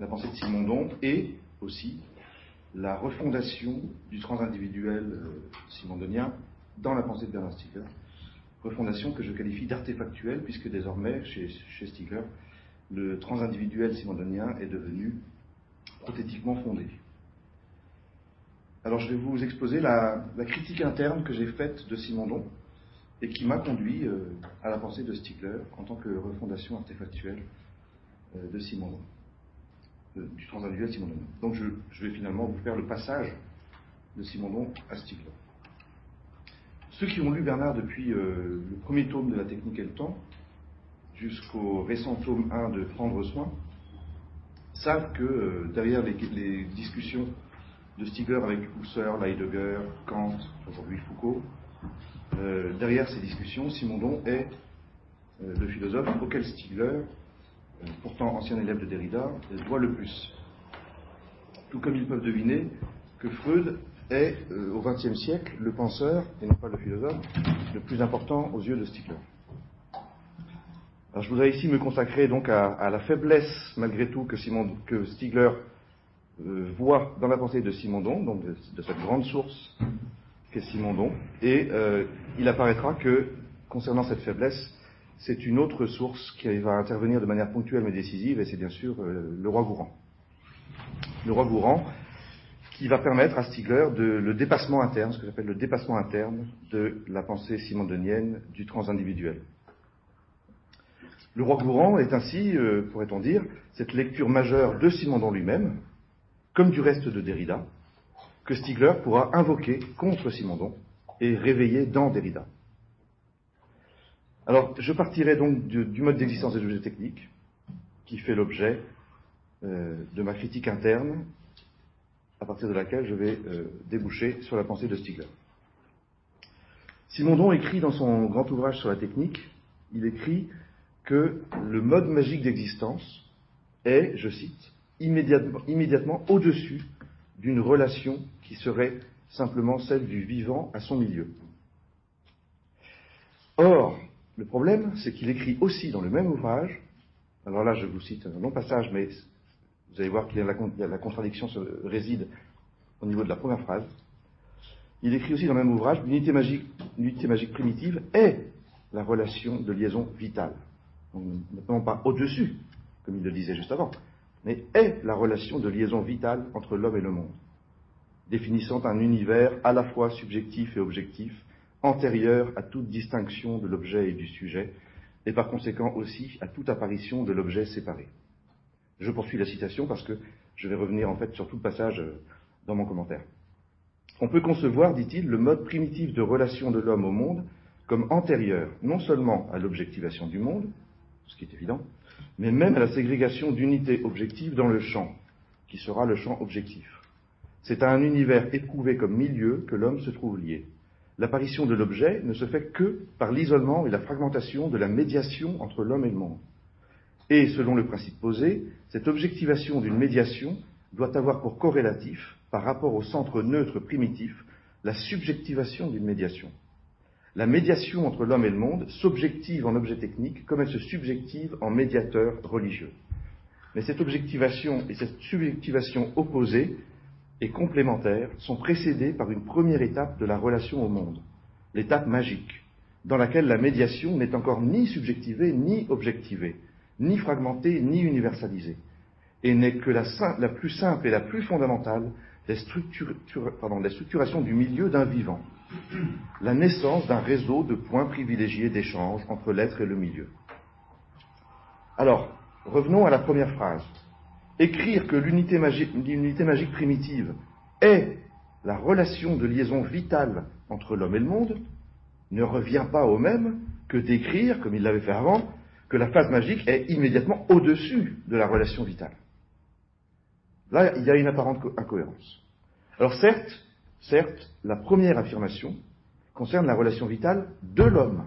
la pensée de Simondon et aussi la refondation du transindividuel euh, simondonien dans la pensée de Bernard Stiegler. Refondation que je qualifie d'artefactuelle, puisque désormais, chez, Stiegler, le transindividuel simondonien est devenu prothétiquement fondé. Alors je vais vous exposer la, critique interne que j'ai faite de Simondon et qui m'a conduit euh, à la pensée de Stiegler en tant que refondation artefactuelle euh, de Simondon, du transindividuel Simondonien. Donc je, vais finalement vous faire le passage de Simondon à Stiegler. Ceux qui ont lu Bernard depuis euh, le premier tome de la technique et le temps jusqu'au récent tome 1 de Prendre soin savent que derrière les, discussions de Stiegler avec Husserl, Heidegger, Kant, aujourd'hui Foucault. Euh, derrière ces discussions, Simondon est euh, le philosophe auquel Stiegler, euh, pourtant ancien élève de Derrida, doit le plus. Tout comme ils peuvent deviner que Freud est, au XXe siècle, le penseur, et non pas le philosophe, le plus important aux yeux de Stiegler. Alors je voudrais ici me consacrer donc à, la faiblesse, malgré tout, que, Simon, que Stiegler euh, voit dans la pensée de Simondon, donc de, cette grande source qu'est Simondon, et euh, il apparaîtra que, concernant cette faiblesse, c'est une autre source qui va intervenir de manière ponctuelle mais décisive, et c'est bien sûr euh, le roi Gourand. Le roi Gourand, qui va permettre à Stigler de, le dépassement interne, ce que j'appelle le dépassement interne de la pensée simondonienne du transindividuel. Le roi Gourand est ainsi, pourrait-on dire, cette lecture majeure de Simondon lui-même, comme du reste de Derrida, que Stigler pourra invoquer contre Simondon et réveiller dans Derrida. Alors, je partirai donc du, mode d'existence des objets techniques, qui fait l'objet euh, de ma critique interne, à partir de laquelle je vais euh, déboucher sur la pensée de Stigler. Simondon écrit dans son grand ouvrage sur la technique, il écrit que le mode magique d'existence est, je cite, immédiatement, au-dessus d'une relation qui serait simplement celle du vivant à son milieu. Or, le problème, c'est qu'il écrit aussi dans le même ouvrage, alors là je vous cite un long passage, mais vous allez voir que la, contradiction réside au niveau de la première phrase, il écrit aussi dans le même ouvrage, l'unité magique, l'unité magique primitive est la relation de liaison vitale. Donc, ne pas au-dessus, comme il le disait juste avant, mais est la relation de liaison vitale entre l'homme et le monde, définissant un univers à la fois subjectif et objectif, antérieur à toute distinction de l'objet et du sujet, et par conséquent aussi à toute apparition de l'objet séparé. Je poursuis la citation parce que je vais revenir en fait sur tout le passage euh, dans mon commentaire. On peut concevoir, dit-il, le mode primitif de relation de l'homme au monde comme antérieur non seulement à l'objectivation du monde, ce qui est évident, mais même à la ségrégation d'unités objectives dans le champ, qui sera le champ objectif. C'est à un univers éprouvé comme milieu que l'homme se trouve lié. L'apparition de l'objet ne se fait que par l'isolement et la fragmentation de la médiation entre l'homme et le monde. Et, selon le principe posé, cette objectivation d'une médiation doit avoir pour corrélatif, par rapport au centre neutre primitif, la subjectivation d'une médiation. La médiation entre l'homme et le monde s'objective en objet technique comme elle se subjective en médiateur religieux. Mais cette objectivation et cette subjectivation opposées et complémentaires sont précédées par une première étape de la relation au monde, l'étape magique, dans laquelle la médiation n'est encore ni subjectivée ni objectivée, ni fragmentée ni universalisée, et n'est que la, plus simple et la plus fondamentale des structurations du milieu d'un vivant, la naissance d'un réseau de points privilégiés d'échange entre l'être et le milieu. Alors, revenons à la première phrase. Écrire que l'unité magique, primitive est la relation de liaison vitale entre l'homme et le monde ne revient pas au même que d'écrire, comme il l'avait fait avant, que la phase magique est immédiatement au-dessus de la relation vitale. Là, il y a une apparente incohérence. Alors certes, Certes, la première affirmation concerne la relation vitale de l'homme,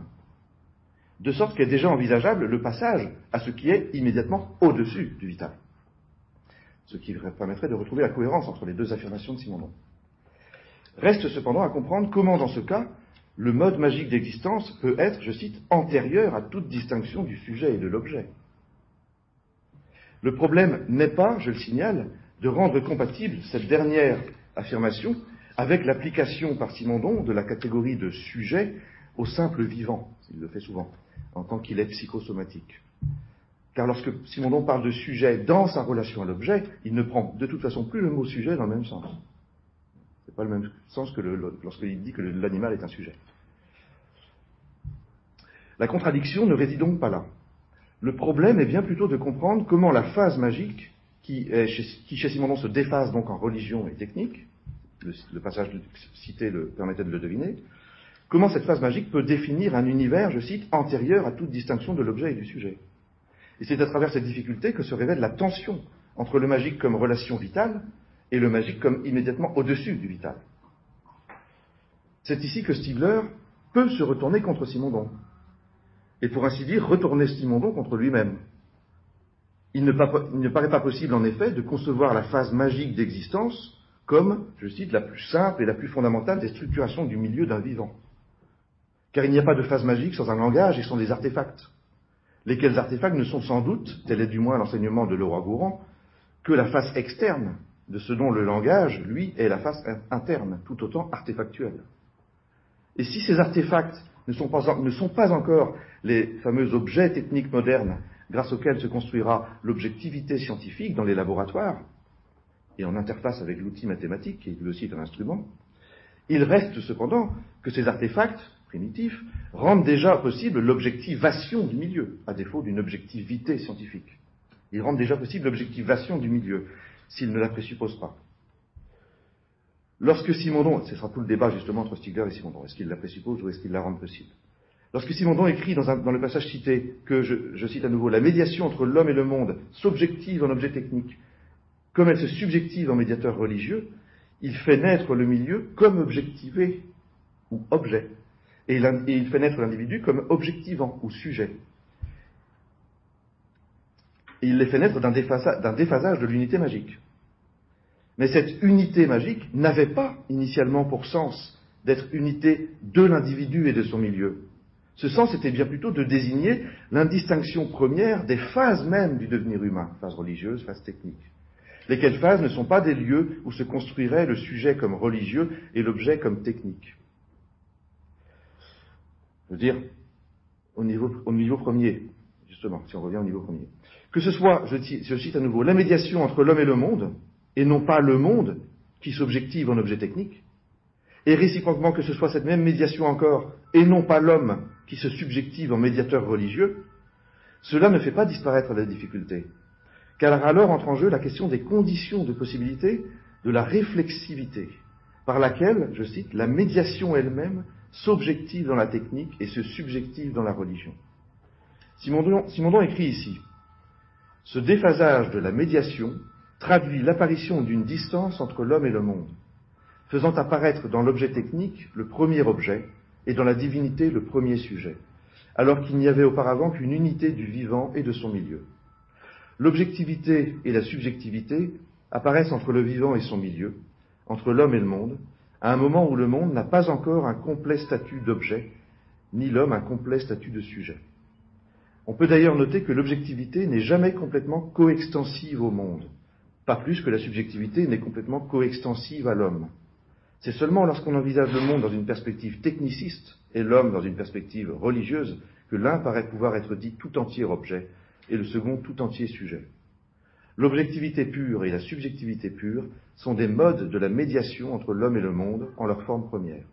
de sorte qu'est déjà envisageable le passage à ce qui est immédiatement au-dessus du vital, ce qui permettrait de retrouver la cohérence entre les deux affirmations de Simondon. Reste cependant à comprendre comment, dans ce cas, le mode magique d'existence peut être, je cite, antérieur à toute distinction du sujet et de l'objet. Le problème n'est pas, je le signale, de rendre compatible cette dernière affirmation avec l'application par Simondon de la catégorie de sujet au simple vivant, il le fait souvent, en tant qu'il est psychosomatique. Car lorsque Simondon parle de sujet dans sa relation à l'objet, il ne prend de toute façon plus le mot sujet dans le même sens. Ce n'est pas le même sens que lorsqu'il dit que l'animal est un sujet. La contradiction ne réside donc pas là. Le problème est bien plutôt de comprendre comment la phase magique, qui, chez Simondon se déphase donc en religion et technique, le, passage cité le, permettait de le deviner, comment cette phase magique peut définir un univers, je cite, antérieur à toute distinction de l'objet et du sujet. Et c'est à travers cette difficulté que se révèle la tension entre le magique comme relation vitale et le magique comme immédiatement au-dessus du vital. C'est ici que Stigler peut se retourner contre Simondon, et pour ainsi dire retourner Simondon contre lui-même. Il ne, il ne paraît pas possible en effet de concevoir la phase magique d'existence comme, je cite, la plus simple et la plus fondamentale des structurations du milieu d'un vivant. Car il n'y a pas de phase magique sans un langage et sans des artefacts lesquels artefacts ne sont sans doute, tel est du moins l'enseignement de Leroy Gourand, que la face externe de ce dont le langage, lui, est la face interne, tout autant artefactuelle. Et si ces artefacts ne sont pas, encore les fameux objets techniques modernes grâce auxquels se construira l'objectivité scientifique dans les laboratoires, et en interface avec l'outil mathématique, qui lui aussi un instrument, il reste cependant que ces artefacts rendent déjà possible l'objectivation du milieu, à défaut d'une objectivité scientifique. Ils rendent déjà possible l'objectivation du milieu, s'ils ne la présupposent pas. Lorsque Simondon, ce sera tout le débat justement entre Stigler et Simondon, est-ce qu'il la présuppose ou est-ce qu'il la rend possible? Lorsque Simondon écrit dans, le passage cité que, je, cite à nouveau, la médiation entre l'homme et le monde s'objective en objet technique, comme elle se subjective en médiateur religieux, il fait naître le milieu comme objectivé ou objet et il fait naître l'individu comme objectivant ou sujet. Et il les fait naître d'un déphasage de l'unité magique. Mais cette unité magique n'avait pas initialement pour sens d'être unité de l'individu et de son milieu. Ce sens était bien plutôt de désigner l'indistinction première des phases mêmes du devenir humain, phase religieuse, phase technique. Lesquelles phases ne sont pas des lieux où se construirait le sujet comme religieux et l'objet comme technique. Je veux dire, au niveau, au niveau premier, justement, si on revient au niveau premier. Que ce soit, je cite à nouveau, la médiation entre l'homme et le monde, et non pas le monde qui s'objective en objet technique, et réciproquement que ce soit cette même médiation encore, et non pas l'homme qui se subjective en médiateur religieux, cela ne fait pas disparaître la difficulté. Car alors entre en jeu la question des conditions de possibilité de la réflexivité, par laquelle, je cite, la médiation elle-même s'objective dans la technique et se subjective dans la religion. Simondon, Simondon écrit ici Ce déphasage de la médiation traduit l'apparition d'une distance entre l'homme et le monde, faisant apparaître dans l'objet technique le premier objet et dans la divinité le premier sujet, alors qu'il n'y avait auparavant qu'une unité du vivant et de son milieu. L'objectivité et la subjectivité apparaissent entre le vivant et son milieu, entre l'homme et le monde, à un moment où le monde n'a pas encore un complet statut d'objet, ni l'homme un complet statut de sujet. On peut d'ailleurs noter que l'objectivité n'est jamais complètement coextensive au monde, pas plus que la subjectivité n'est complètement coextensive à l'homme. C'est seulement lorsqu'on envisage le monde dans une perspective techniciste et l'homme dans une perspective religieuse que l'un paraît pouvoir être dit tout entier objet et le second tout entier sujet. L'objectivité pure et la subjectivité pure sont des modes de la médiation entre l'homme et le monde en leur forme première.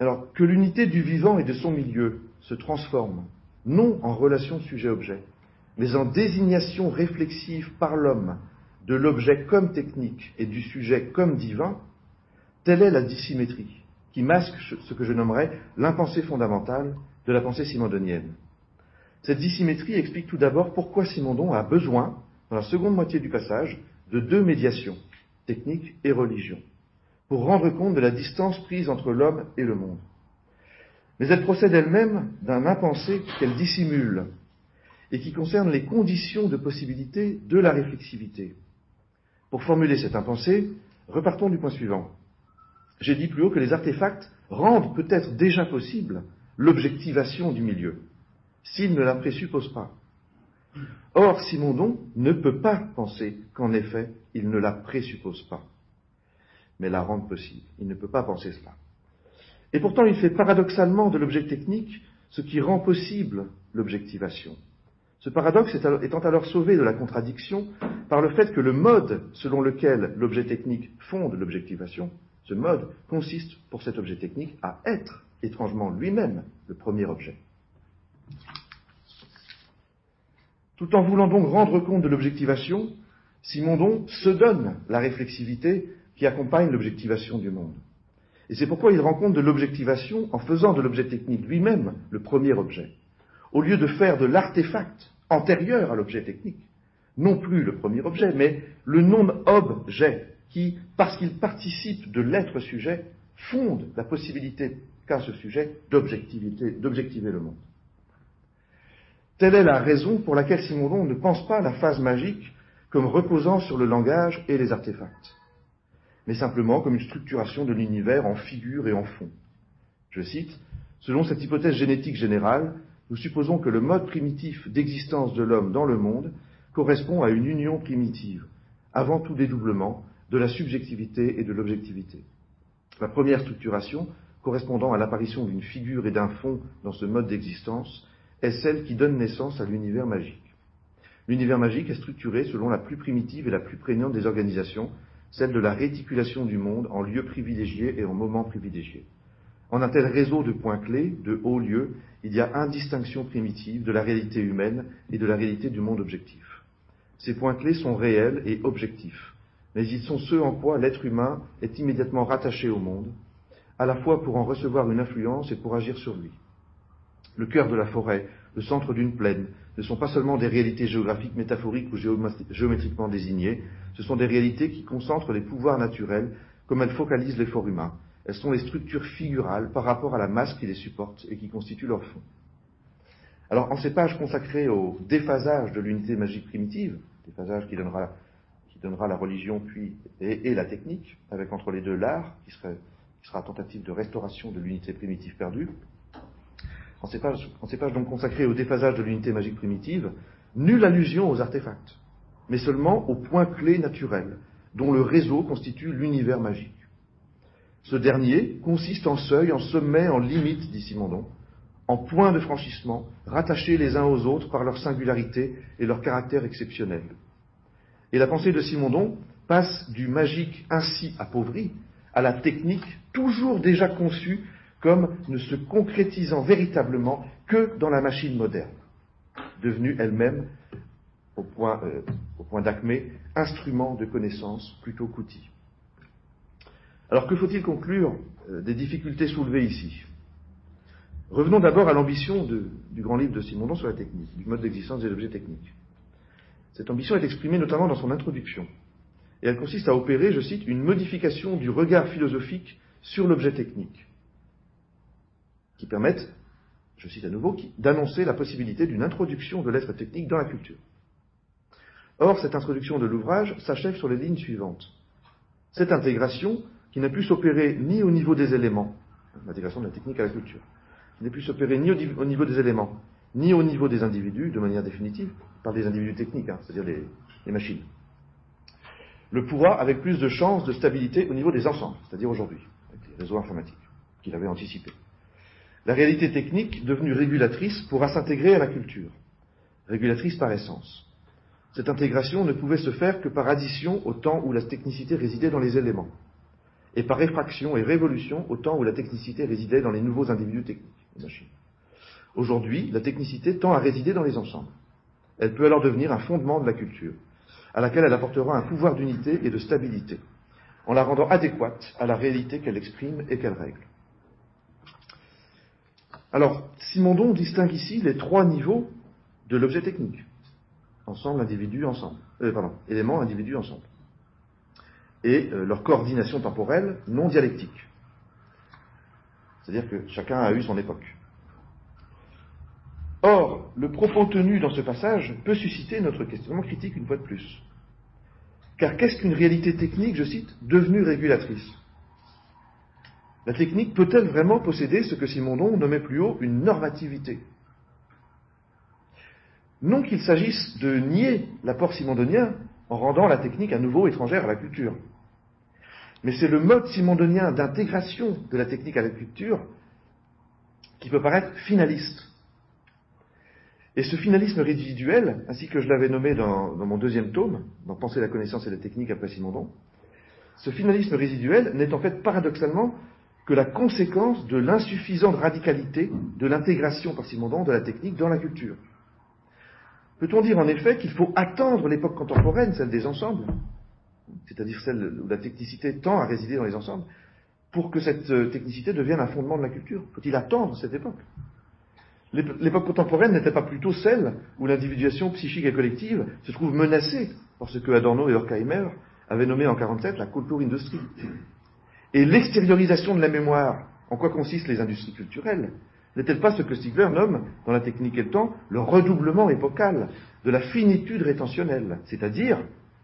Alors, que l'unité du vivant et de son milieu se transforme, non en relation sujet-objet, mais en désignation réflexive par l'homme de l'objet comme technique et du sujet comme divin, telle est la dissymétrie qui masque ce que je nommerais l'impensée fondamentale de la pensée simondonienne. Cette dissymétrie explique tout d'abord pourquoi Simondon a besoin, dans la seconde moitié du passage, de deux médiations, technique et religion, pour rendre compte de la distance prise entre l'homme et le monde. Mais elle procède elle-même d'un impensé qu'elle dissimule et qui concerne les conditions de possibilité de la réflexivité. Pour formuler cet impensé, repartons du point suivant. J'ai dit plus haut que les artefacts rendent peut-être déjà possible l'objectivation du milieu s'il ne la présuppose pas. Or, Simondon ne peut pas penser qu'en effet, il ne la présuppose pas, mais la rende possible. Il ne peut pas penser cela. Et pourtant, il fait paradoxalement de l'objet technique ce qui rend possible l'objectivation. Ce paradoxe étant alors sauvé de la contradiction par le fait que le mode selon lequel l'objet technique fonde l'objectivation, ce mode consiste pour cet objet technique à être étrangement lui-même le premier objet. Tout en voulant donc rendre compte de l'objectivation, Simondon se donne la réflexivité qui accompagne l'objectivation du monde. Et c'est pourquoi il rend compte de l'objectivation en faisant de l'objet technique lui-même le premier objet, au lieu de faire de l'artefact antérieur à l'objet technique, non plus le premier objet, mais le non-objet qui, parce qu'il participe de l'être sujet, fonde la possibilité qu'a ce sujet d'objectiver le monde. Telle est la raison pour laquelle Simondon ne pense pas la phase magique comme reposant sur le langage et les artefacts, mais simplement comme une structuration de l'univers en figure et en fond. Je cite, Selon cette hypothèse génétique générale, nous supposons que le mode primitif d'existence de l'homme dans le monde correspond à une union primitive, avant tout dédoublement, de la subjectivité et de l'objectivité. La première structuration, correspondant à l'apparition d'une figure et d'un fond dans ce mode d'existence, est celle qui donne naissance à l'univers magique. L'univers magique est structuré selon la plus primitive et la plus prégnante des organisations, celle de la réticulation du monde en lieux privilégiés et en moments privilégiés. En un tel réseau de points clés, de hauts lieux, il y a indistinction primitive de la réalité humaine et de la réalité du monde objectif. Ces points clés sont réels et objectifs, mais ils sont ceux en quoi l'être humain est immédiatement rattaché au monde, à la fois pour en recevoir une influence et pour agir sur lui. Le cœur de la forêt, le centre d'une plaine, ne sont pas seulement des réalités géographiques, métaphoriques ou géométriquement désignées, ce sont des réalités qui concentrent les pouvoirs naturels comme elles focalisent l'effort humain. Elles sont les structures figurales par rapport à la masse qui les supporte et qui constitue leur fond. Alors, en ces pages consacrées au déphasage de l'unité magique primitive, déphasage qui donnera, qui donnera la religion puis et, la technique, avec entre les deux l'art, qui, qui sera tentative de restauration de l'unité primitive perdue, en ces, pages, donc consacrées au déphasage de l'unité magique primitive, nulle allusion aux artefacts, mais seulement aux points clés naturels, dont le réseau constitue l'univers magique. Ce dernier consiste en seuil, en sommet, en limite, dit Simondon, en points de franchissement, rattachés les uns aux autres par leur singularité et leur caractère exceptionnel. Et la pensée de Simondon passe du magique ainsi appauvri à la technique toujours déjà conçue comme ne se concrétisant véritablement que dans la machine moderne, devenue elle-même, au point, euh, d'acmé, instrument de connaissance plutôt qu'outil. Alors que faut-il conclure euh, des difficultés soulevées ici? Revenons d'abord à l'ambition du grand livre de Simondon sur la technique, du mode d'existence des objets techniques. Cette ambition est exprimée notamment dans son introduction, et elle consiste à opérer, je cite, une modification du regard philosophique sur l'objet technique, qui permettent, je cite à nouveau, d'annoncer la possibilité d'une introduction de l'être technique dans la culture. Or, cette introduction de l'ouvrage s'achève sur les lignes suivantes. Cette intégration, qui n'a pu s'opérer ni au niveau des éléments, l'intégration de la technique à la culture, qui n'a pu s'opérer ni au, niveau des éléments, ni au niveau des individus, de manière définitive, par des individus techniques, hein, c'est-à-dire les, machines, le pourra avec plus de chances de stabilité au niveau des ensembles, c'est-à-dire aujourd'hui, avec les réseaux informatiques, qu'il avait anticipé. La réalité technique, devenue régulatrice, pourra s'intégrer à la culture, régulatrice par essence. Cette intégration ne pouvait se faire que par addition au temps où la technicité résidait dans les éléments, et par réfraction et révolution au temps où la technicité résidait dans les nouveaux individus techniques, machines. Aujourd'hui, la technicité tend à résider dans les ensembles. Elle peut alors devenir un fondement de la culture, à laquelle elle apportera un pouvoir d'unité et de stabilité, en la rendant adéquate à la réalité qu'elle exprime et qu'elle règle. Alors, Simondon distingue ici les trois niveaux de l'objet technique. Ensemble, individu, ensemble. Euh, pardon, éléments, individu, ensemble. Et euh, leur coordination temporelle non dialectique. C'est-à-dire que chacun a eu son époque. Or, le propos tenu dans ce passage peut susciter notre questionnement critique une fois de plus. Car qu'est-ce qu'une réalité technique, je cite, devenue régulatrice? La technique peut-elle vraiment posséder ce que Simondon nommait plus haut une normativité? Non qu'il s'agisse de nier l'apport simondonien en rendant la technique à nouveau étrangère à la culture. Mais c'est le mode simondonien d'intégration de la technique à la culture qui peut paraître finaliste. Et ce finalisme résiduel, ainsi que je l'avais nommé dans, mon deuxième tome, dans Penser la connaissance et la technique après Simondon, ce finalisme résiduel n'est en fait paradoxalement que la conséquence de l'insuffisante radicalité de l'intégration par Simondon de la technique dans la culture. Peut-on dire en effet qu'il faut attendre l'époque contemporaine, celle des ensembles, c'est-à-dire celle où la technicité tend à résider dans les ensembles, pour que cette euh, technicité devienne un fondement de la culture? Faut-il attendre cette époque? L'époque contemporaine n'était pas plutôt celle où l'individuation psychique et collective se trouve menacée par ce que Adorno et Horkheimer avaient nommé en 1947 la Kulturindustrie. Et l'extériorisation de la mémoire, en quoi consistent les industries culturelles, n'est-elle pas ce que Stigler nomme, dans la technique et le temps, le redoublement épocal de la finitude rétentionnelle, c'est-à-dire,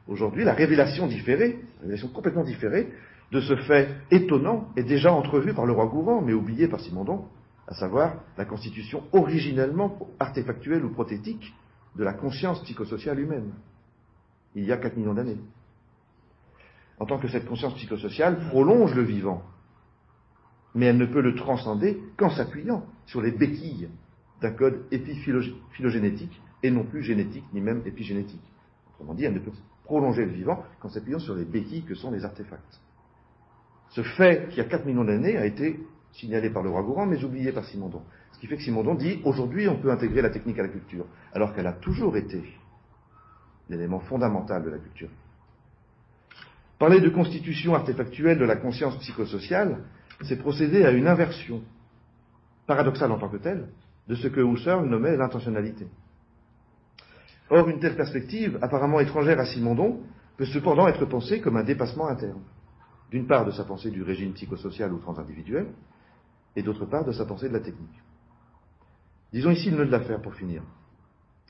aujourd'hui, la révélation différée, la révélation complètement différée, de ce fait étonnant et déjà entrevu par le roi Gourand, mais oublié par Simondon, à savoir la constitution originellement artefactuelle ou prothétique de la conscience psychosociale humaine, il y a 4 millions d'années. En tant que cette conscience psychosociale prolonge le vivant, mais elle ne peut le transcender qu'en s'appuyant sur les béquilles d'un code épiphylogénétique et non plus génétique ni même épigénétique. Autrement dit, elle ne peut prolonger le vivant qu'en s'appuyant sur les béquilles que sont les artefacts. Ce fait qui a 4 millions d'années a été signalé par le roi Gourand, mais oublié par Simondon. Ce qui fait que Simondon dit aujourd'hui on peut intégrer la technique à la culture, alors qu'elle a toujours été l'élément fondamental de la culture. Parler de constitution artefactuelle de la conscience psychosociale, c'est procéder à une inversion, paradoxale en tant que telle, de ce que Husserl nommait l'intentionnalité. Or, une telle perspective, apparemment étrangère à Simondon, peut cependant être pensée comme un dépassement interne. D'une part de sa pensée du régime psychosocial ou transindividuel, et d'autre part de sa pensée de la technique. Disons ici le nœud de l'affaire pour finir.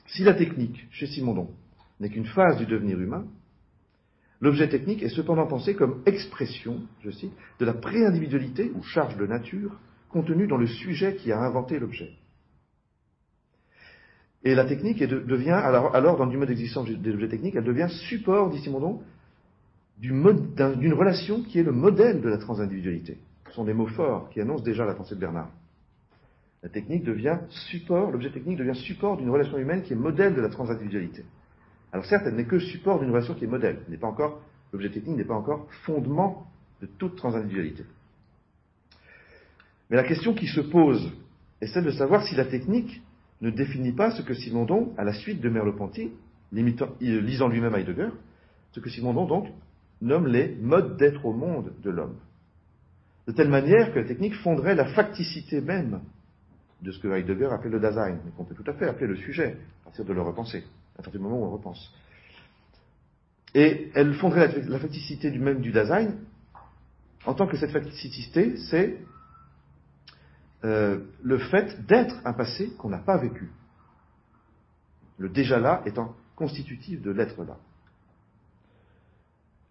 Si la technique, chez Simondon, n'est qu'une phase du devenir humain, l'objet technique est cependant pensé comme expression, je cite, de la préindividualité ou charge de nature contenue dans le sujet qui a inventé l'objet. Et la technique devient, alors, dans du mode d'existence des objets techniques, elle devient support, dit Simondon, d'une relation qui est le modèle de la transindividualité. Ce sont des mots forts qui annoncent déjà la pensée de Bernard. La technique devient support, l'objet technique devient support d'une relation humaine qui est modèle de la transindividualité. Alors certes, elle n'est que support d'une relation qui est modèle. N'est pas encore, l'objet technique n'est pas encore fondement de toute transindividualité. Mais la question qui se pose est celle de savoir si la technique ne définit pas ce que Simondon, à la suite de Merleau-Ponty, lisant lui-même Heidegger, ce que Simondon donc nomme les modes d'être au monde de l'homme de telle manière que la technique fonderait la facticité même de ce que Heidegger appelait le Dasein, mais qu'on peut tout à fait appeler le sujet, à partir de le repenser, à partir du moment où on repense. Et elle fonderait la, facticité du même du Dasein, en tant que cette facticité, c'est euh, le fait d'être un passé qu'on n'a pas vécu. Le déjà là étant constitutif de l'être là.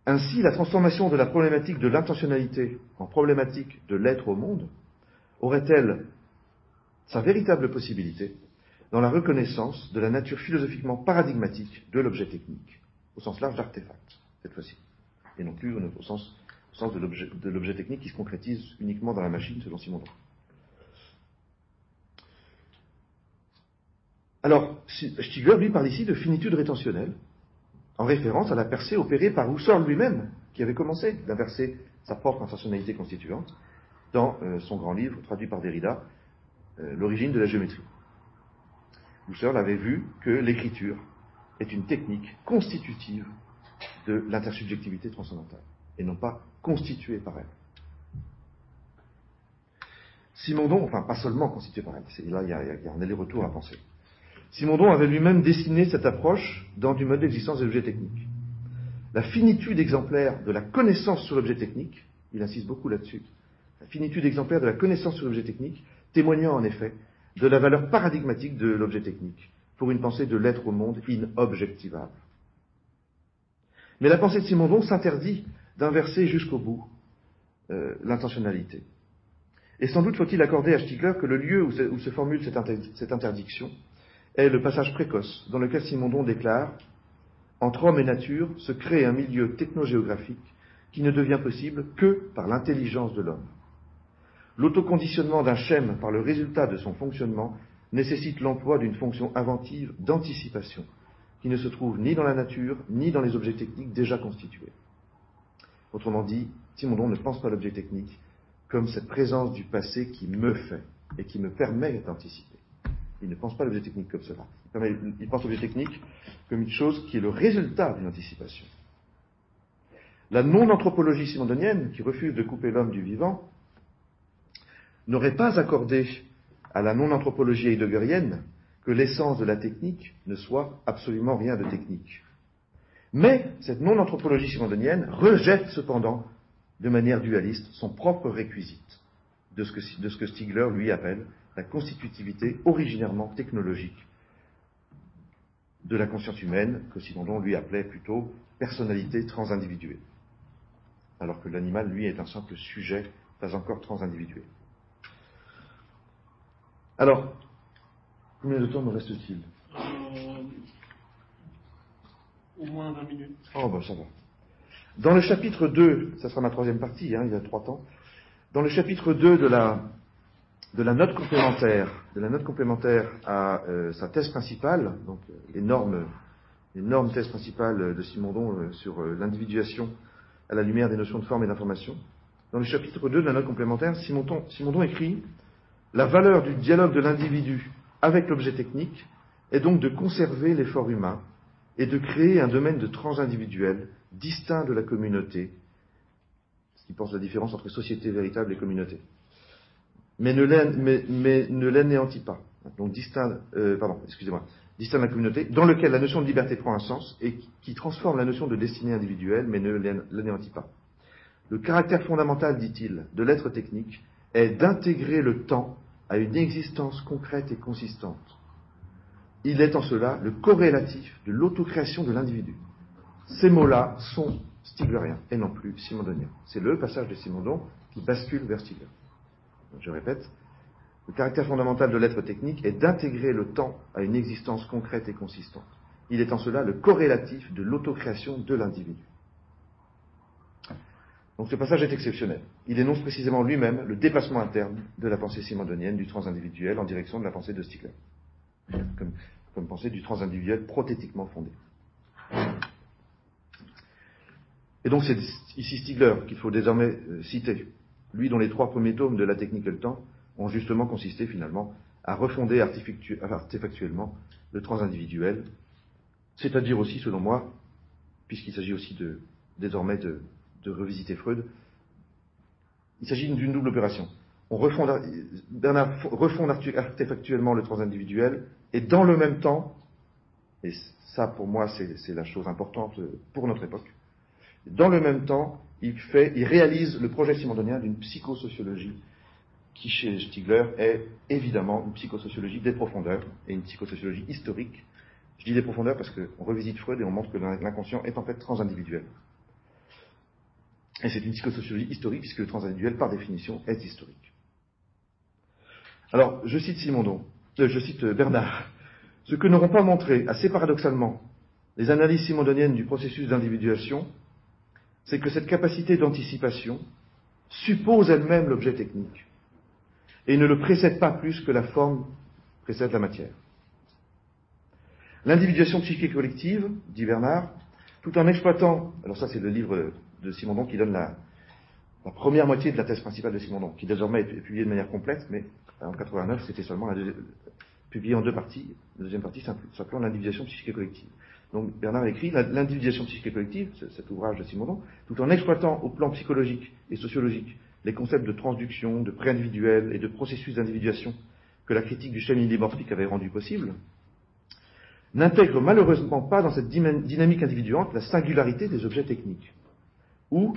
Ainsi, la transformation de la problématique de l'intentionnalité en problématique de l'être au monde aurait-elle sa véritable possibilité dans la reconnaissance de la nature philosophiquement paradigmatique de l'objet technique, au sens large d'artefact, cette fois-ci, et non plus au sens, de l'objet technique qui se concrétise uniquement dans la machine, selon Simon Alors, Stigler, lui, parle ici de finitude rétentionnelle, en référence à la percée opérée par Husserl lui-même, qui avait commencé d'inverser sa propre intentionnalité constituante dans euh, son grand livre, traduit par Derrida, euh, L'origine de la géométrie. Husserl avait vu que l'écriture est une technique constitutive de l'intersubjectivité transcendantale, et non pas constituée par elle. Simondon, enfin pas seulement constituée par elle, là il y a, y a un aller-retour à penser. Simondon avait lui-même dessiné cette approche dans du mode d'existence des objets techniques. La finitude exemplaire de la connaissance sur l'objet technique, il insiste beaucoup là-dessus, la finitude exemplaire de la connaissance sur l'objet technique, témoignant en effet de la valeur paradigmatique de l'objet technique pour une pensée de l'être au monde inobjectivable. Mais la pensée de Simondon s'interdit d'inverser jusqu'au bout euh, l'intentionnalité. Et sans doute faut-il accorder à Stigler que le lieu où se, formule cette interdiction est le passage précoce dans lequel Simondon déclare Entre homme et nature se crée un milieu technogéographique qui ne devient possible que par l'intelligence de l'homme. L'autoconditionnement d'un schème par le résultat de son fonctionnement nécessite l'emploi d'une fonction inventive d'anticipation, qui ne se trouve ni dans la nature, ni dans les objets techniques déjà constitués. Autrement dit, Simondon ne pense pas l'objet technique comme cette présence du passé qui me fait et qui me permet d'anticiper. Il ne pense pas l'objet technique comme cela. Il, pense l'objet technique comme une chose qui est le résultat d'une anticipation. La non-anthropologie simondonienne, qui refuse de couper l'homme du vivant, n'aurait pas accordé à la non-anthropologie heideggerienne que l'essence de la technique ne soit absolument rien de technique. Mais cette non-anthropologie simondonienne rejette cependant, de manière dualiste, son propre réquisite de ce, que, Stigler lui appelle la constitutivité originairement technologique de la conscience humaine, que Simondon lui appelait plutôt personnalité transindividuée, alors que l'animal, lui, est un simple sujet, pas encore transindividué. Alors, combien de temps nous reste-t-il? Euh, Au moins 20 minutes. Oh, ben ça va. Dans le chapitre 2, ça sera ma troisième partie, hein, il y a trois temps, dans le chapitre 2 de la, de la note complémentaire, de la note complémentaire à euh, sa thèse principale, donc l'énorme, l'énorme thèse principale de Simondon euh, sur l'individuation à la lumière des notions de forme et d'information, dans le chapitre 2 de la note complémentaire, Simondon, Simondon écrit la valeur du dialogue de l'individu avec l'objet technique est donc de conserver l'effort humain et de créer un domaine de transindividuel distinct de la communauté, ce qui pense la différence entre société véritable et communauté, mais ne l'anéantit pas. Donc distinct, euh, pardon, excusez-moi, distinct de la communauté, dans lequel la notion de liberté prend un sens et qui transforme la notion de destinée individuelle, mais ne l'anéantit pas. Le caractère fondamental, dit-il, de l'être technique est d'intégrer le temps à une existence concrète et consistante. Il est en cela le corrélatif de l'autocréation de l'individu. Ces mots-là sont stigleriens et non plus simondoniens. C'est le passage de Simondon qui bascule vers Stigler. je répète, le caractère fondamental de l'être technique est d'intégrer le temps à une existence concrète et consistante. Il est en cela le corrélatif de l'autocréation de l'individu. Donc ce passage est exceptionnel. Il énonce précisément lui-même le dépassement interne de la pensée simondonienne du transindividuel en direction de la pensée de Stigler, comme, pensée du transindividuel prothétiquement fondé. Et donc c'est ici Stigler qu'il faut désormais euh, citer, lui dont les trois premiers tomes de la technique et le temps ont justement consisté finalement à refonder artefactuellement le transindividuel, c'est-à-dire aussi, selon moi, puisqu'il s'agit aussi de, désormais de, de revisiter Freud. Il s'agit d'une double opération. On refonde, Bernard refonde artefactuellement le transindividuel et dans le même temps, et ça pour moi c'est la chose importante pour notre époque, dans le même temps, il, fait, il réalise le projet simondonien d'une psychosociologie qui chez Stigler est évidemment une psychosociologie des profondeurs et une psychosociologie historique. Je dis des profondeurs parce qu'on revisite Freud et on montre que l'inconscient est en fait transindividuel. Et c'est une psychosociologie historique, puisque le transindividuel, par définition, est historique. Alors, je cite euh, je cite euh, Bernard. Ce que n'auront pas montré, assez paradoxalement, les analyses simondoniennes du processus d'individuation, c'est que cette capacité d'anticipation suppose elle-même l'objet technique, et ne le précède pas plus que la forme précède la matière. L'individuation psychique collective, dit Bernard, tout en exploitant, alors ça c'est le livre de Simondon qui donne la, première moitié de la thèse principale de Simondon, qui désormais est publiée de manière complète, mais en 89 c'était seulement la publié en deux parties, la deuxième partie s'appelant l'individuation psychique et collective. Donc Bernard écrit l'individuation psychique et collective, cet ouvrage de Simondon, tout en exploitant au plan psychologique et sociologique les concepts de transduction, de pré-individuel et de processus d'individuation que la critique du schéma dimorphique avait rendu possible, n'intègre malheureusement pas dans cette dynamique individuante la singularité des objets techniques ou,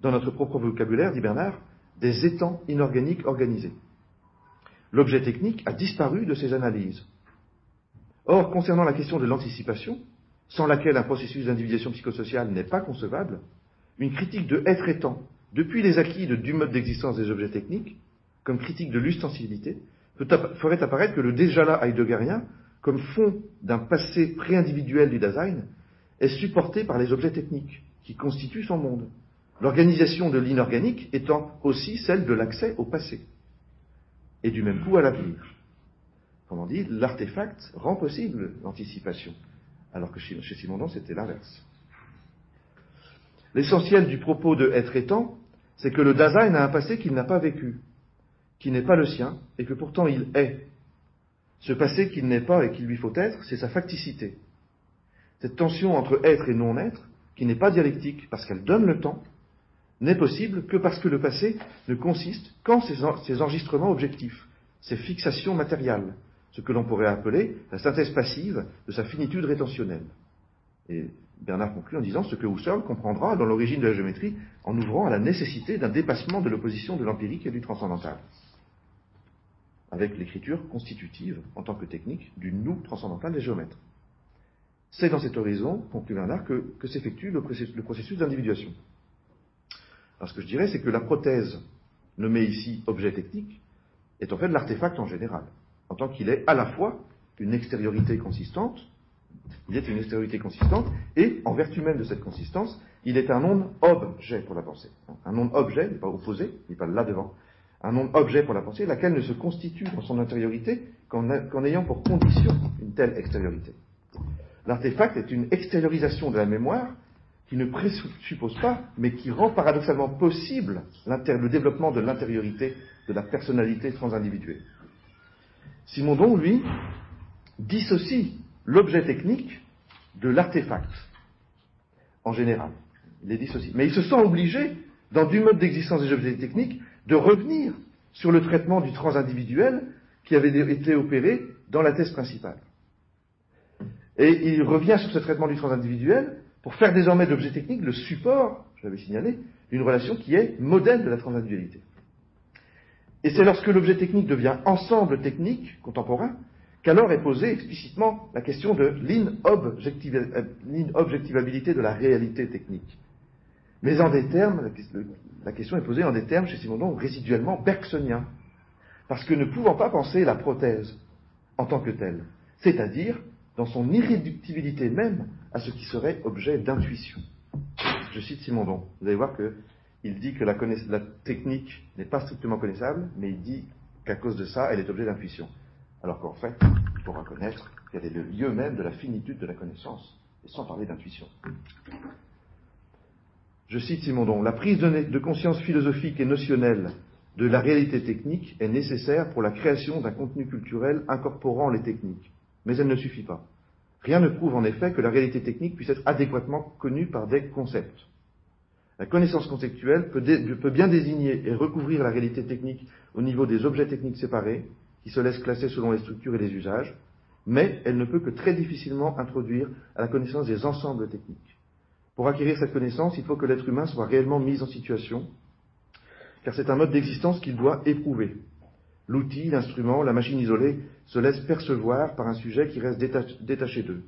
dans notre propre vocabulaire, dit Bernard, des étangs inorganiques organisés. L'objet technique a disparu de ces analyses. Or, concernant la question de l'anticipation, sans laquelle un processus d'individuation psychosociale n'est pas concevable, une critique de être étant, depuis les acquis du mode d'existence des objets techniques, comme critique de l'ustensibilité, ferait apparaître que le déjà là heideggerien comme fond d'un passé pré-individuel du design, est supporté par les objets techniques qui constituent son monde. L'organisation de l'inorganique étant aussi celle de l'accès au passé et du même coup à l'avenir. Comment dit, l'artefact rend possible l'anticipation, alors que chez Simondon c'était l'inverse. L'essentiel du propos de être étant, c'est que le Dasein a un passé qu'il n'a pas vécu, qui n'est pas le sien, et que pourtant il est. Ce passé qu'il n'est pas et qu'il lui faut être, c'est sa facticité. Cette tension entre être et non-être, qui n'est pas dialectique parce qu'elle donne le temps, n'est possible que parce que le passé ne consiste qu'en ses enregistrements objectifs, ses fixations matérielles, ce que l'on pourrait appeler la synthèse passive de sa finitude rétentionnelle. Et Bernard conclut en disant ce que Husserl comprendra dans l'origine de la géométrie en ouvrant à la nécessité d'un dépassement de l'opposition de l'empirique et du transcendantal, avec l'écriture constitutive, en tant que technique, du nous transcendantal des géomètres. C'est dans cet horizon, conclut Bernard, que, s'effectue le, processus d'individuation. Alors ce que je dirais, c'est que la prothèse, nommée ici objet technique, est en fait l'artefact en général, en tant qu'il est à la fois une extériorité consistante, il est une extériorité consistante, et en vertu même de cette consistance, il est un nom-objet pour la pensée. Un nom-objet, n'est pas opposé, n'est pas là devant, un nom-objet pour la pensée, laquelle ne se constitue dans son intériorité qu'en ayant pour condition une telle extériorité. L'artefact est une extériorisation de la mémoire qui ne présuppose pas, mais qui rend paradoxalement possible le développement de l'intériorité de la personnalité transindividuée. Simondon, lui, dissocie l'objet technique de l'artefact, en général. Il les dissocie. Mais il se sent obligé, dans du mode d'existence des objets techniques, de revenir sur le traitement du transindividuel qui avait été opéré dans la thèse principale. Et il revient sur ce traitement du transindividuel pour faire désormais de l'objet technique le support, je l'avais signalé, d'une relation qui est modèle de la transindividualité. Et c'est lorsque l'objet technique devient ensemble technique contemporain qu'alors est posée explicitement la question de l'inobjectivabilité de la réalité technique. Mais en des termes, la question est posée en des termes chez Simondon résiduellement bergsoniens, parce que ne pouvant pas penser la prothèse en tant que telle, c'est-à-dire dans son irréductibilité même à ce qui serait objet d'intuition. Je cite Simondon. Vous allez voir qu'il dit que la, technique n'est pas strictement connaissable, mais il dit qu'à cause de ça, elle est objet d'intuition. Alors qu'en fait, il faut reconnaître qu'elle est le lieu même de la finitude de la connaissance, et sans parler d'intuition. Je cite Simondon, la prise de conscience philosophique et notionnelle de la réalité technique est nécessaire pour la création d'un contenu culturel incorporant les techniques mais elle ne suffit pas. Rien ne prouve en effet que la réalité technique puisse être adéquatement connue par des concepts. La connaissance conceptuelle peut, bien désigner et recouvrir la réalité technique au niveau des objets techniques séparés, qui se laissent classer selon les structures et les usages, mais elle ne peut que très difficilement introduire à la connaissance des ensembles techniques. Pour acquérir cette connaissance, il faut que l'être humain soit réellement mis en situation, car c'est un mode d'existence qu'il doit éprouver. L'outil, l'instrument, la machine isolée se laissent percevoir par un sujet qui reste détaché d'eux.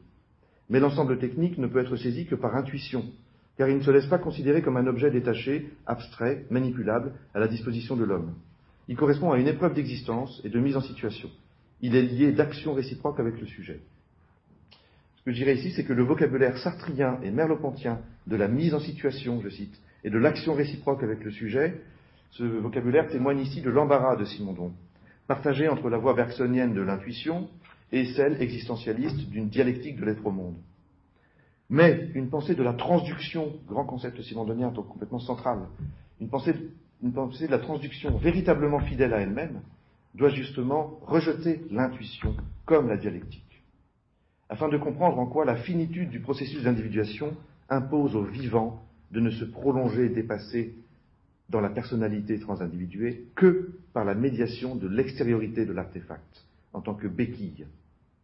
Mais l'ensemble technique ne peut être saisi que par intuition, car il ne se laisse pas considérer comme un objet détaché, abstrait, manipulable, à la disposition de l'homme. Il correspond à une épreuve d'existence et de mise en situation. Il est lié d'action réciproque avec le sujet. Ce que je dirais ici, c'est que le vocabulaire sartrien et merleau-pontien de la mise en situation, je cite, et de l'action réciproque avec le sujet, ce vocabulaire témoigne ici de l'embarras de Simondon, partagée entre la voie bergsonienne de l'intuition et celle existentialiste d'une dialectique de l'être au monde. Mais une pensée de la transduction, grand concept simondonien donc complètement central, une pensée, une pensée de la transduction véritablement fidèle à elle-même, doit justement rejeter l'intuition comme la dialectique, afin de comprendre en quoi la finitude du processus d'individuation impose au vivant de ne se prolonger et dépasser dans la personnalité transindividuée que par la médiation de l'extériorité de l'artefact, en tant que béquille.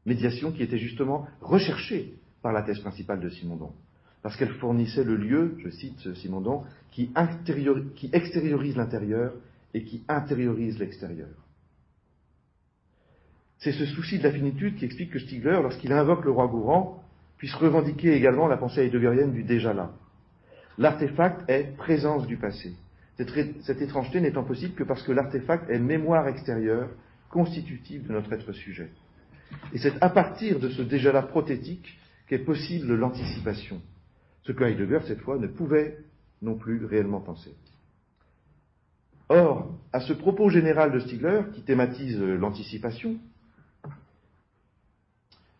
Médiation qui était justement recherchée par la thèse principale de Simondon, parce qu'elle fournissait le lieu, je cite Simondon, qui, extériorise l'intérieur et qui intériorise l'extérieur. C'est ce souci de la finitude qui explique que Stigler, lorsqu'il invoque le roi Gourand, puisse revendiquer également la pensée heideggerienne du déjà là. L'artefact est présence du passé. Cette, étrangeté n'étant possible que parce que l'artefact est mémoire extérieure constitutive de notre être sujet. Et c'est à partir de ce déjà-là prothétique qu'est possible l'anticipation, ce que Heidegger, cette fois, ne pouvait non plus réellement penser. Or, à ce propos général de Stigler, qui thématise l'anticipation,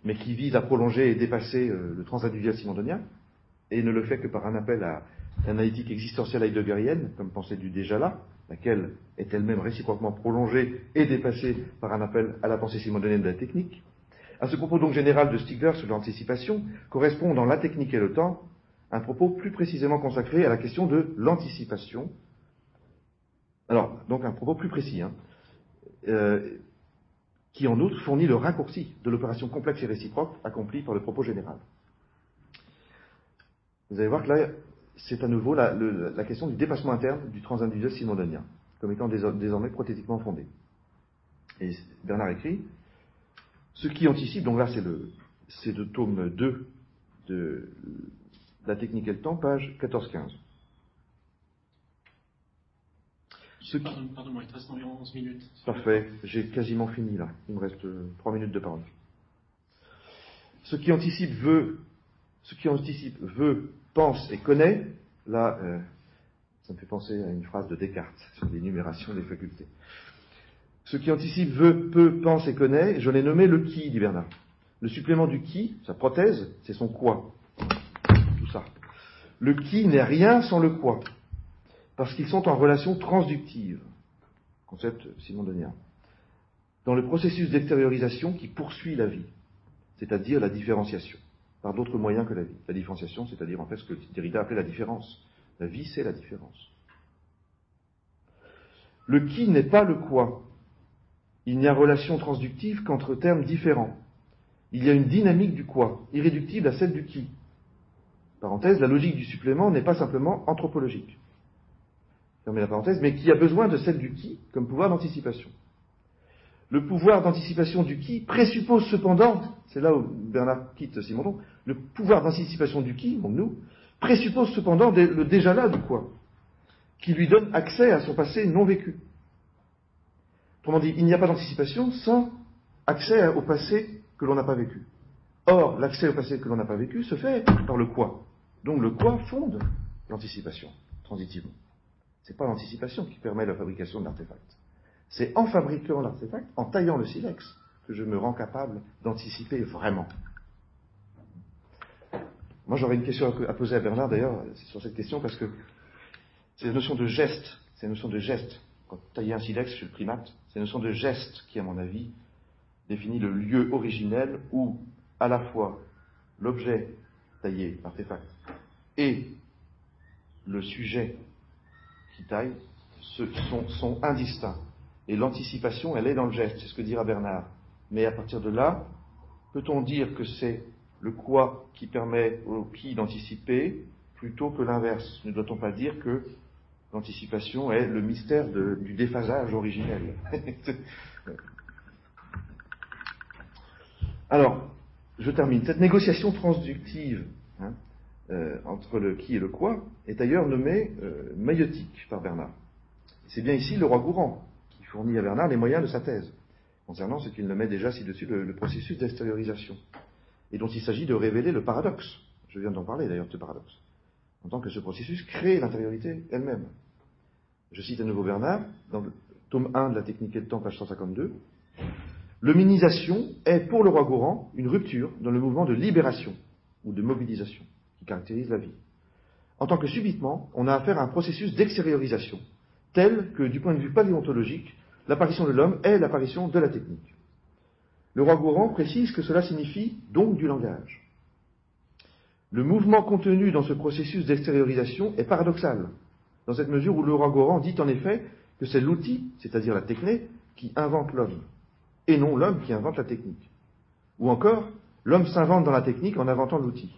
mais qui vise à prolonger et dépasser euh, le transindividuel simondonien, et ne le fait que par un appel à l'analytique existentielle heideggerienne, comme pensée du déjà là, laquelle est elle-même réciproquement prolongée et dépassée par un appel à la pensée simondonienne de la technique. À ce propos donc général de Stigler sur l'anticipation, correspond dans La technique et le temps un propos plus précisément consacré à la question de l'anticipation. Alors, donc un propos plus précis, hein, euh, qui en outre fournit le raccourci de l'opération complexe et réciproque accomplie par le propos général. Vous allez voir que là, c'est à nouveau la, question du dépassement interne du transindividuel simondonien, comme étant désormais prothétiquement fondé. Et Bernard écrit, ce qui anticipe, donc là c'est le, tome 2 de La technique et le temps, page 14-15. Pardon, il te reste environ 11 minutes. Parfait, j'ai quasiment fini là. Il me reste 3 minutes de parole. Ce qui anticipe veut, ce qui anticipe veut, pense et connaît, là, euh, ça me fait penser à une phrase de Descartes sur l'énumération des facultés. Ce qui anticipe veut, peut, pense et connaît, je l'ai nommé le qui, dit Bernard. Le supplément du qui, sa prothèse, c'est son quoi. Tout ça. Le qui n'est rien sans le quoi parce qu'ils sont en relation transductive, concept simondonien, dans le processus d'extériorisation qui poursuit la vie, c'est-à-dire la différenciation, par d'autres moyens que la vie. La différenciation, c'est-à-dire en fait ce que Derrida appelait la différence. La vie, c'est la différence. Le qui n'est pas le quoi. Il n'y a relation transductive qu'entre termes différents. Il y a une dynamique du quoi, irréductible à celle du qui. Parenthèse, la logique du supplément n'est pas simplement anthropologique la parenthèse, mais qui a besoin de celle du qui comme pouvoir d'anticipation. Le pouvoir d'anticipation du qui présuppose cependant, c'est là où Bernard quitte Simondon, le pouvoir d'anticipation du qui, donc nous, présuppose cependant le déjà là du quoi, qui lui donne accès à son passé non vécu. Autrement dit, il n'y a pas d'anticipation sans accès au passé que l'on n'a pas vécu. Or, l'accès au passé que l'on n'a pas vécu se fait par le quoi. Donc le quoi fonde l'anticipation, transitivement. Ce n'est pas l'anticipation qui permet la fabrication de l'artefact. C'est en fabriquant l'artefact, en taillant le silex, que je me rends capable d'anticiper vraiment. Moi, j'aurais une question à poser à Bernard, d'ailleurs, sur cette question, parce que c'est la notion de geste, c'est la notion de geste. Quand tailler un silex chez le primate, c'est la notion de geste qui, à mon avis, définit le lieu originel où, à la fois, l'objet taillé, l'artefact, et le sujet qui taillent sont, sont indistincts. Et l'anticipation, elle est dans le geste, c'est ce que dira Bernard. Mais à partir de là, peut-on dire que c'est le quoi qui permet au qui d'anticiper plutôt que l'inverse? Ne doit-on pas dire que l'anticipation est le mystère du déphasage originel? Alors, je termine. Cette négociation transductive, hein, euh, entre le qui et le quoi, est d'ailleurs nommé euh, maïotique par Bernard. C'est bien ici le roi Gourand fournit à Bernard les moyens de sa thèse, concernant ce qu'il nommait déjà ci-dessus le, processus d'extériorisation, et dont il s'agit de révéler le paradoxe. Je viens d'en parler d'ailleurs de ce paradoxe, en tant que ce processus crée l'intériorité elle-même. Je cite à nouveau Bernard, dans le tome 1 de la technique et le temps, page 152. L'hominisation est pour le roi Gourand une rupture dans le mouvement de libération ou de mobilisation qui caractérise la vie. En tant que subitement, on a affaire à un processus d'extériorisation, tel que, du point de vue paléontologique, l'apparition de l'homme est l'apparition de la technique. Le roi Gourand précise que cela signifie donc du langage. Le mouvement contenu dans ce processus d'extériorisation est paradoxal, dans cette mesure où le roi Gourand dit en effet que c'est l'outil, c'est-à-dire la technique, qui invente l'homme, et non l'homme qui invente la technique. Ou encore, l'homme s'invente dans la technique en inventant l'outil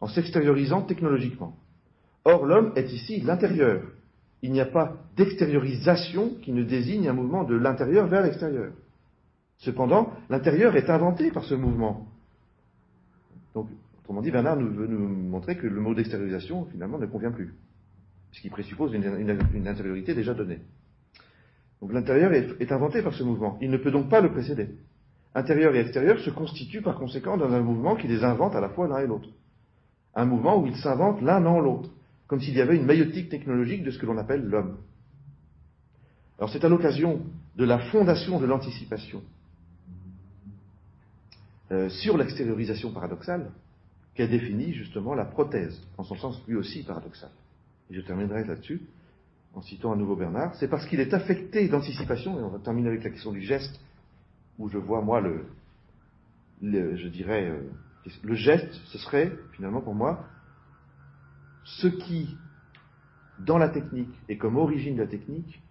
en s'extériorisant technologiquement. Or, l'homme est ici l'intérieur. Il n'y a pas d'extériorisation qui ne désigne un mouvement de l'intérieur vers l'extérieur. Cependant, l'intérieur est inventé par ce mouvement. Donc, autrement dit, Bernard veut nous montrer que le mot d'extériorisation, finalement, ne convient plus, puisqu'il présuppose une, intériorité déjà donnée. Donc l'intérieur est, est, inventé par ce mouvement. Il ne peut donc pas le précéder. intérieur et extérieur, se constituent par conséquent dans un mouvement qui les invente à la fois l'un et l'autre. Un mouvement où ils s'inventent l'un dans l'autre, comme s'il y avait une maïotique technologique de ce que l'on appelle l'homme. Alors c'est à l'occasion de la fondation de l'anticipation euh, sur l'extériorisation paradoxale qu'est définie justement la prothèse, en son sens lui aussi paradoxal. Et je terminerai là-dessus en citant à nouveau Bernard. C'est parce qu'il est affecté d'anticipation, et on va terminer avec la question du geste, où je vois moi le, je dirais, euh, le geste, ce serait finalement pour moi ce qui, dans la technique et comme origine de la technique,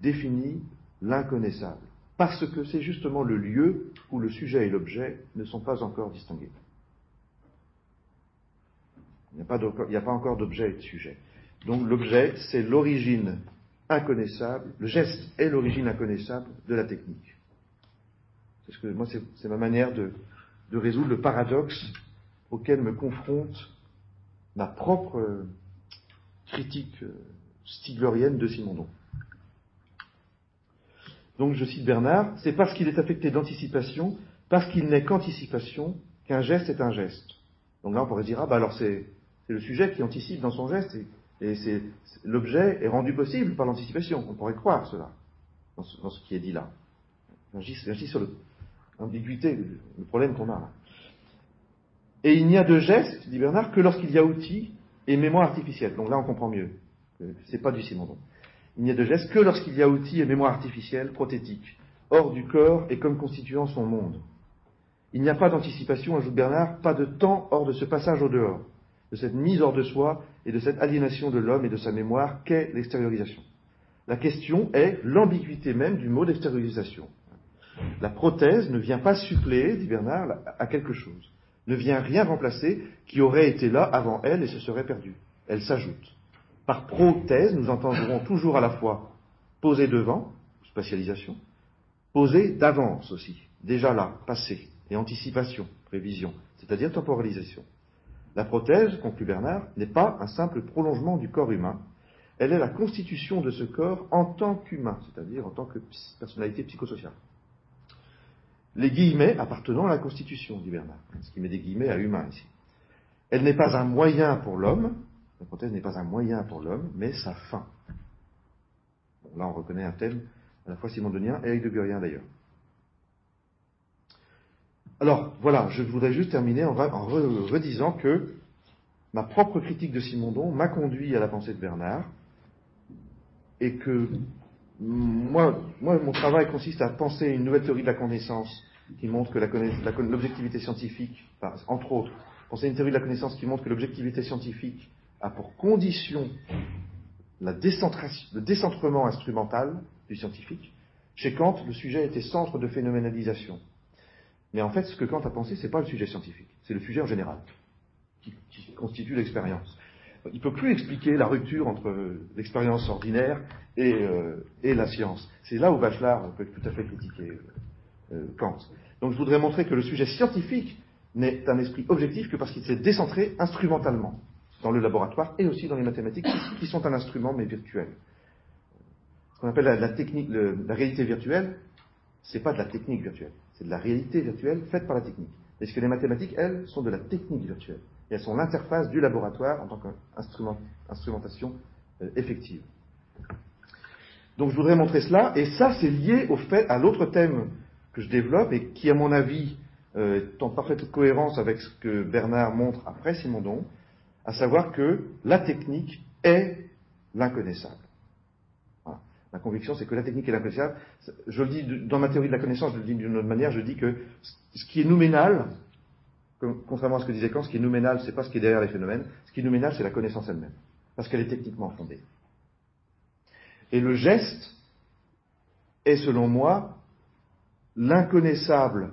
définit l'inconnaissable. Parce que c'est justement le lieu où le sujet et l'objet ne sont pas encore distingués. Il n'y a, pas encore d'objet et de sujet. Donc l'objet, c'est l'origine inconnaissable, le geste est l'origine inconnaissable de la technique. C'est c'est ma manière de, résoudre le paradoxe auquel me confronte ma propre euh, critique euh, stiglerienne de Simondon. Donc je cite Bernard, c'est parce qu'il est affecté d'anticipation, parce qu'il n'est qu'anticipation, qu'un geste est un geste. Donc là on pourrait dire, ah bah alors c'est le sujet qui anticipe dans son geste, et, l'objet est rendu possible par l'anticipation. On pourrait croire cela, dans ce, qui est dit là. J'agis sur l'ambiguïté, le, problème qu'on a là. Et il n'y a de geste, dit Bernard, que lorsqu'il y a outil et mémoire artificielle. Donc là on comprend mieux. C'est pas du Simondon. Il n'y a de geste que lorsqu'il y a outil et mémoire artificielle, prothétique, hors du corps et comme constituant son monde. Il n'y a pas d'anticipation, ajoute Bernard, pas de temps hors de ce passage au dehors, de cette mise hors de soi et de cette aliénation de l'homme et de sa mémoire qu'est l'extériorisation. La question est l'ambiguïté même du mot d'extériorisation. La prothèse ne vient pas suppléer, dit Bernard, à quelque chose, ne vient rien remplacer qui aurait été là avant elle et se serait perdu. Elle s'ajoute. Par prothèse, nous entendrons toujours à la fois poser devant, spatialisation, poser d'avance aussi, déjà là, passé, et anticipation, prévision, c'est-à-dire temporalisation. La prothèse, conclut Bernard, n'est pas un simple prolongement du corps humain, elle est la constitution de ce corps en tant qu'humain, c'est-à-dire en tant que personnalité psychosociale. Les guillemets appartenant à la constitution, dit Bernard, ce qui met des guillemets à humain ici. Elle n'est pas un moyen pour l'homme, la prothèse n'est pas un moyen pour l'homme, mais sa fin. là, on reconnaît un thème à la fois simondonien et heideggérien d'ailleurs. Alors, voilà, je voudrais juste terminer en, redisant que ma propre critique de Simondon m'a conduit à la pensée de Bernard, et que moi, mon travail consiste à penser une nouvelle théorie de la connaissance qui montre que l'objectivité scientifique, entre autres, penser une théorie de la connaissance qui montre que l'objectivité scientifique a pour condition le décentrement instrumental du scientifique. Chez Kant, le sujet était centre de phénoménalisation. Mais en fait, ce que Kant a pensé, ce n'est pas le sujet scientifique, c'est le sujet en général, qui, constitue l'expérience. Il ne peut plus expliquer la rupture entre l'expérience ordinaire euh, et, la science. C'est là où Bachelard peut tout à fait critiquer euh, Kant. Donc je voudrais montrer que le sujet scientifique n'est un esprit objectif que parce qu'il s'est décentré instrumentalement dans le laboratoire et aussi dans les mathématiques, qui sont un instrument mais virtuel. Ce qu'on appelle la, réalité virtuelle, c'est pas de la technique virtuelle, c'est de la réalité virtuelle faite par la technique. Est-ce que les mathématiques, elles, sont de la technique virtuelle. Elles sont l'interface du laboratoire en tant qu'instrumentation euh, effective. Donc je voudrais montrer cela, et ça c'est lié au fait à l'autre thème que je développe et qui, à mon avis, euh, est en parfaite cohérence avec ce que Bernard montre après Simondon, à savoir que la technique est l'inconnaissable. Ma conviction, c'est que la technique est l'inconnaissable. Je le dis dans ma théorie de la connaissance, je le dis d'une autre manière, je dis que ce qui est nouménal, contrairement à ce que disait Kant, ce qui est nouménal, c'est pas ce qui est derrière les phénomènes, ce qui est nouménal, c'est la connaissance elle-même, parce qu'elle est techniquement fondée. Et le geste est, selon moi, l'inconnaissable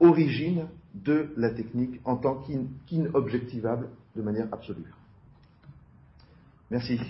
origine de la technique en tant qu'inobjectivable de manière absolue. Merci.